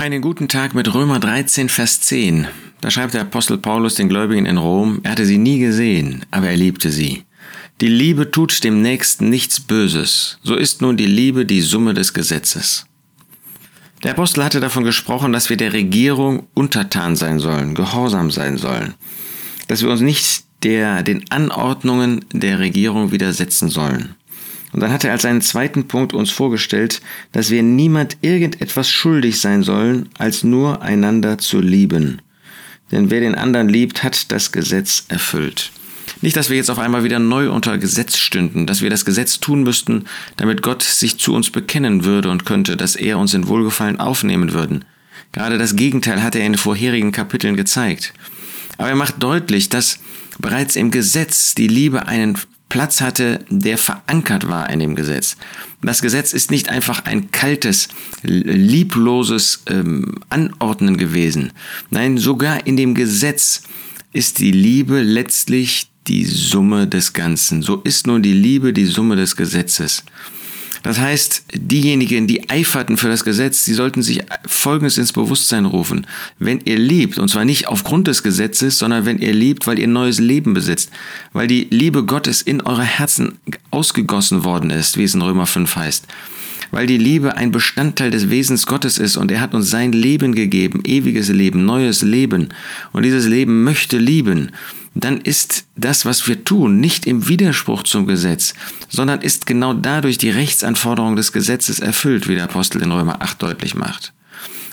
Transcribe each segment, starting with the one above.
Einen guten Tag mit Römer 13, Vers 10. Da schreibt der Apostel Paulus den Gläubigen in Rom, er hatte sie nie gesehen, aber er liebte sie. Die Liebe tut dem Nächsten nichts Böses. So ist nun die Liebe die Summe des Gesetzes. Der Apostel hatte davon gesprochen, dass wir der Regierung untertan sein sollen, gehorsam sein sollen. Dass wir uns nicht der, den Anordnungen der Regierung widersetzen sollen. Und dann hat er als einen zweiten Punkt uns vorgestellt, dass wir niemand irgendetwas schuldig sein sollen, als nur einander zu lieben. Denn wer den anderen liebt, hat das Gesetz erfüllt. Nicht, dass wir jetzt auf einmal wieder neu unter Gesetz stünden, dass wir das Gesetz tun müssten, damit Gott sich zu uns bekennen würde und könnte, dass er uns in Wohlgefallen aufnehmen würden. Gerade das Gegenteil hat er in den vorherigen Kapiteln gezeigt. Aber er macht deutlich, dass bereits im Gesetz die Liebe einen Platz hatte, der verankert war in dem Gesetz. Das Gesetz ist nicht einfach ein kaltes, liebloses ähm, Anordnen gewesen. Nein, sogar in dem Gesetz ist die Liebe letztlich die Summe des Ganzen. So ist nun die Liebe die Summe des Gesetzes. Das heißt, diejenigen, die eiferten für das Gesetz, die sollten sich Folgendes ins Bewusstsein rufen. Wenn ihr liebt, und zwar nicht aufgrund des Gesetzes, sondern wenn ihr liebt, weil ihr neues Leben besitzt, weil die Liebe Gottes in eure Herzen ausgegossen worden ist, wie es in Römer 5 heißt, weil die Liebe ein Bestandteil des Wesens Gottes ist und er hat uns sein Leben gegeben, ewiges Leben, neues Leben, und dieses Leben möchte lieben dann ist das, was wir tun, nicht im Widerspruch zum Gesetz, sondern ist genau dadurch die Rechtsanforderung des Gesetzes erfüllt, wie der Apostel in Römer 8 deutlich macht.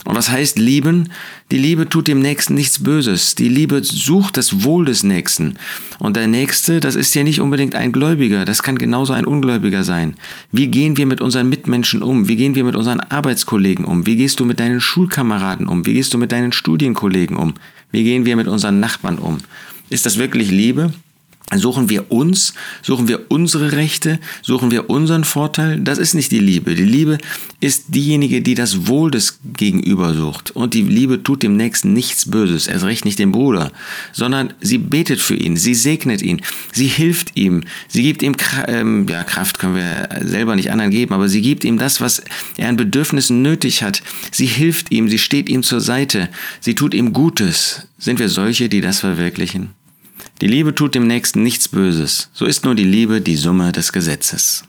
Und was heißt lieben? Die Liebe tut dem Nächsten nichts Böses. Die Liebe sucht das Wohl des Nächsten. Und der Nächste, das ist ja nicht unbedingt ein Gläubiger, das kann genauso ein Ungläubiger sein. Wie gehen wir mit unseren Mitmenschen um? Wie gehen wir mit unseren Arbeitskollegen um? Wie gehst du mit deinen Schulkameraden um? Wie gehst du mit deinen Studienkollegen um? Wie gehen wir mit unseren Nachbarn um? Ist das wirklich Liebe? Suchen wir uns, suchen wir unsere Rechte, suchen wir unseren Vorteil? Das ist nicht die Liebe. Die Liebe ist diejenige, die das Wohl des Gegenüber sucht. Und die Liebe tut dem Nächsten nichts Böses, erst recht nicht dem Bruder, sondern sie betet für ihn, sie segnet ihn, sie hilft ihm, sie gibt ihm ähm, ja, Kraft, können wir selber nicht anderen geben, aber sie gibt ihm das, was er an Bedürfnissen nötig hat. Sie hilft ihm, sie steht ihm zur Seite, sie tut ihm Gutes. Sind wir solche, die das verwirklichen? Die Liebe tut dem Nächsten nichts Böses, so ist nur die Liebe die Summe des Gesetzes.